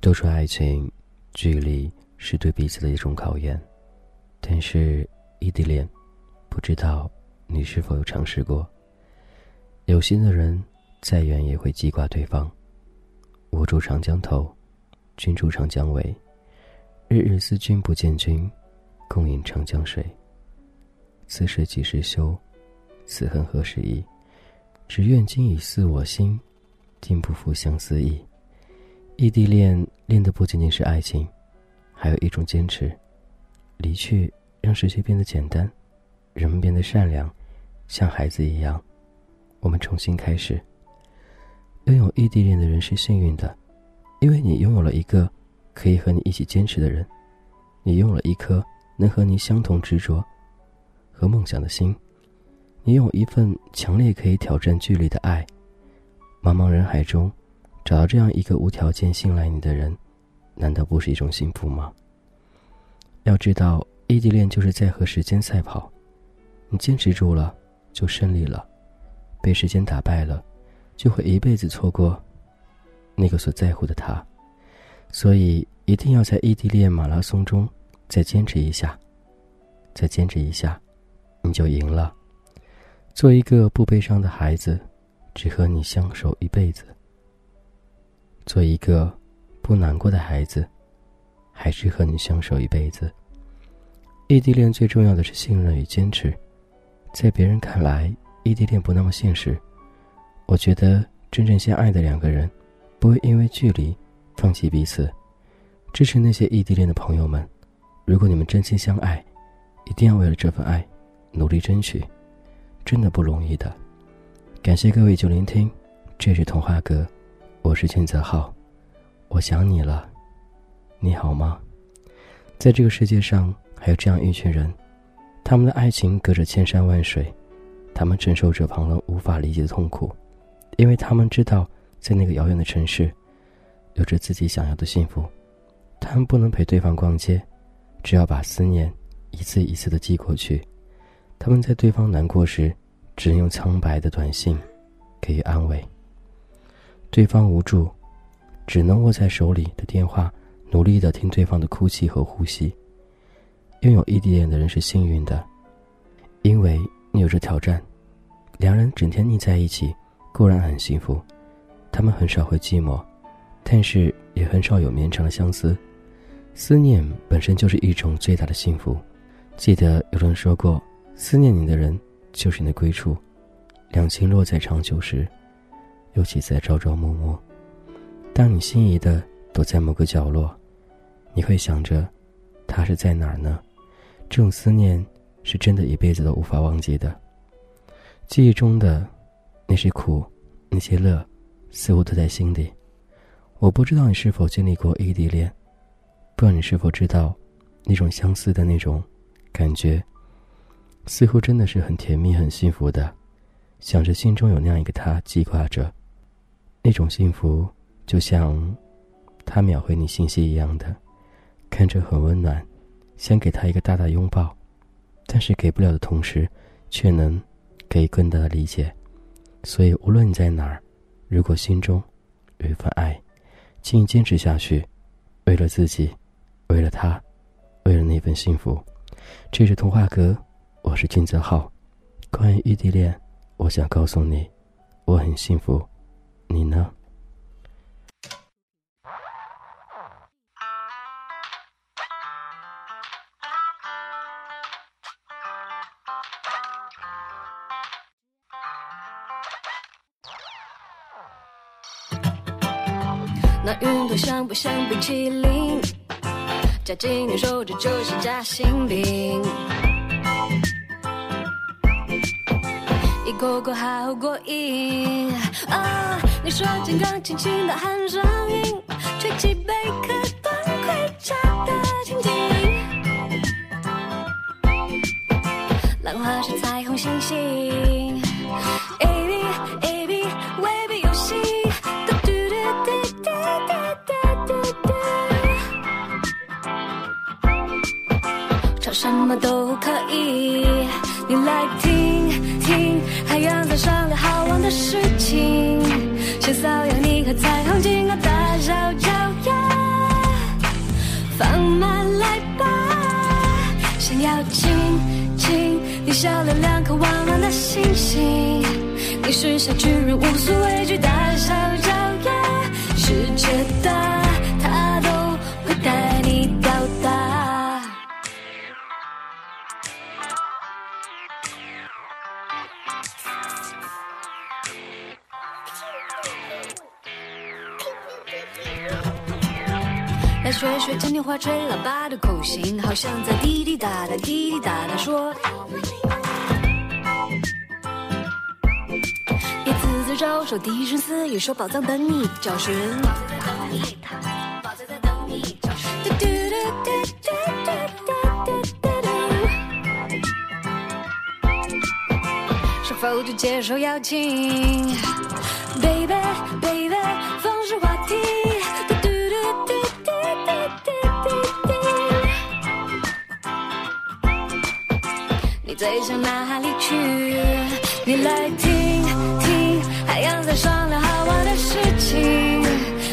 都说爱情，距离是对彼此的一种考验，但是异地恋，不知道你是否有尝试过？有心的人，再远也会记挂对方。我住长江头，君住长江尾，日日思君不见君，共饮长江水。此水几时休？此恨何时已？只愿君已似我心，定不负相思意。异地恋恋的不仅仅是爱情，还有一种坚持。离去让世界变得简单，人们变得善良，像孩子一样。我们重新开始。拥有异地恋的人是幸运的，因为你拥有了一个可以和你一起坚持的人，你拥有了一颗能和你相同执着和梦想的心，你有一份强烈可以挑战距离的爱。茫茫人海中。找到这样一个无条件信赖你的人，难道不是一种幸福吗？要知道，异地恋就是在和时间赛跑，你坚持住了，就胜利了；被时间打败了，就会一辈子错过那个所在乎的他。所以，一定要在异地恋马拉松中再坚持一下，再坚持一下，你就赢了。做一个不悲伤的孩子，只和你相守一辈子。做一个不难过的孩子，还是和你相守一辈子。异地恋最重要的是信任与坚持，在别人看来，异地恋不那么现实。我觉得真正相爱的两个人，不会因为距离放弃彼此。支持那些异地恋的朋友们，如果你们真心相爱，一定要为了这份爱努力争取，真的不容易的。感谢各位就聆听，这是童话哥。我是俊泽浩，我想你了，你好吗？在这个世界上，还有这样一群人，他们的爱情隔着千山万水，他们承受着旁人无法理解的痛苦，因为他们知道，在那个遥远的城市，有着自己想要的幸福。他们不能陪对方逛街，只要把思念一次一次的寄过去。他们在对方难过时，只能用苍白的短信给予安慰。对方无助，只能握在手里的电话，努力的听对方的哭泣和呼吸。拥有异地恋的人是幸运的，因为你有着挑战。两人整天腻在一起，固然很幸福，他们很少会寂寞，但是也很少有绵长的相思。思念本身就是一种最大的幸福。记得有人说过，思念你的人就是你的归处。两情落在长久时。尤其在朝朝暮暮，当你心仪的躲在某个角落，你会想着，他是在哪儿呢？这种思念是真的一辈子都无法忘记的。记忆中的那些苦，那些乐，似乎都在心底。我不知道你是否经历过异地恋，不知道你是否知道，那种相似的那种感觉，似乎真的是很甜蜜、很幸福的。想着心中有那样一个他记挂着。那种幸福，就像他秒回你信息一样的，看着很温暖，想给他一个大大拥抱，但是给不了的同时，却能给更大的理解。所以无论你在哪儿，如果心中有一份爱，请你坚持下去，为了自己，为了他，为了那份幸福。这是童话哥，我是金泽浩。关于异地恋，我想告诉你，我很幸福。你呢？那云朵像不像冰淇淋？夹紧你手指就是夹心饼。一口口好过瘾啊！你说金刚轻轻的喊声音，吹起贝壳端盔甲的情景，浪花是彩虹星星。么都可以。你来听听海洋在商量好玩的事情，先瘙痒你和彩虹金刚大小脚丫，放慢来吧，想要亲亲你笑了两颗弯弯的星星，你是小巨人无所畏惧大小脚丫，世界大学学嘉年华吹喇叭的口型，好像在滴滴答答滴滴答答说。别自自招手，低声私语说宝藏等你找寻。嘟嘟嘟嘟嘟嘟嘟嘟嘟是否就接受邀请向哪里去？你来听听海洋在商量好玩的事情，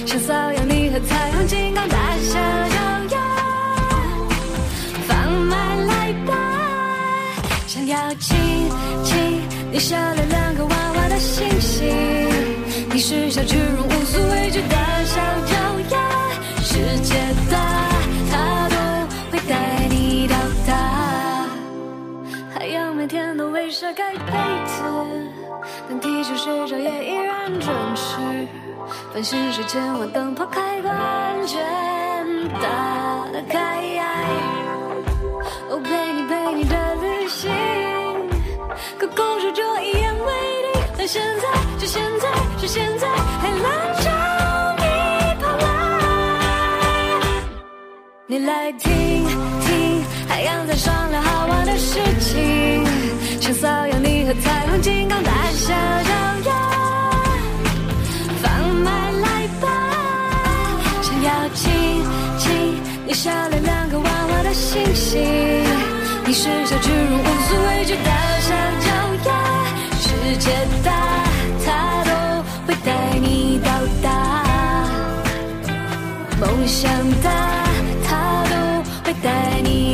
想瘙痒你和彩虹金刚大小脚丫，放慢来吧，想要亲亲你笑了两个弯弯的星星，你是小巨人盖被子，但地球睡着也依然准时。繁星睡前我灯泡开关键打开。哦，陪你陪你的旅行，可故事就一言为定。但现在，是现在，是现在，还来彩虹金刚大小脚丫，放马来吧，想要亲亲你笑了两个弯弯的星星，你是小巨人无所畏惧大小脚丫，世界大它都会带你到达。梦想大，它都会带你